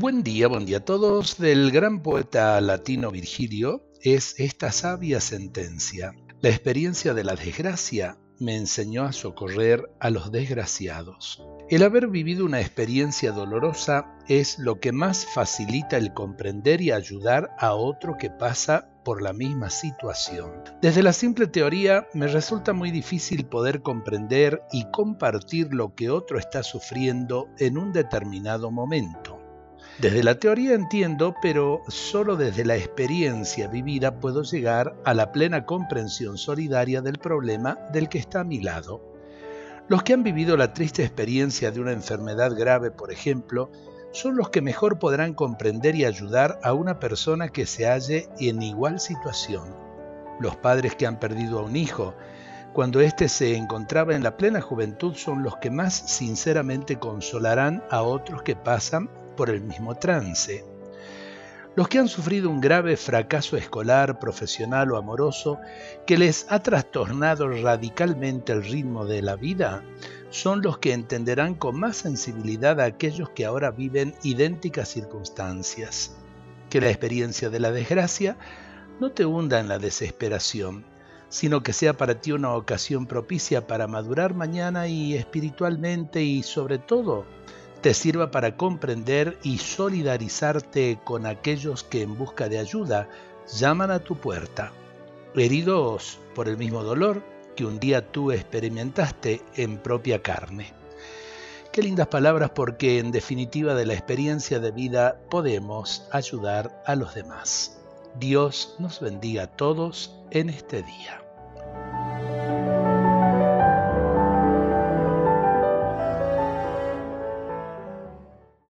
Buen día, buen día a todos. Del gran poeta latino Virgilio es esta sabia sentencia. La experiencia de la desgracia me enseñó a socorrer a los desgraciados. El haber vivido una experiencia dolorosa es lo que más facilita el comprender y ayudar a otro que pasa por la misma situación. Desde la simple teoría me resulta muy difícil poder comprender y compartir lo que otro está sufriendo en un determinado momento. Desde la teoría entiendo, pero solo desde la experiencia vivida puedo llegar a la plena comprensión solidaria del problema del que está a mi lado. Los que han vivido la triste experiencia de una enfermedad grave, por ejemplo, son los que mejor podrán comprender y ayudar a una persona que se halle en igual situación. Los padres que han perdido a un hijo, cuando éste se encontraba en la plena juventud, son los que más sinceramente consolarán a otros que pasan por el mismo trance. Los que han sufrido un grave fracaso escolar, profesional o amoroso que les ha trastornado radicalmente el ritmo de la vida, son los que entenderán con más sensibilidad a aquellos que ahora viven idénticas circunstancias. Que la experiencia de la desgracia no te hunda en la desesperación, sino que sea para ti una ocasión propicia para madurar mañana y espiritualmente y sobre todo te sirva para comprender y solidarizarte con aquellos que en busca de ayuda llaman a tu puerta, heridos por el mismo dolor que un día tú experimentaste en propia carne. Qué lindas palabras porque en definitiva de la experiencia de vida podemos ayudar a los demás. Dios nos bendiga a todos en este día.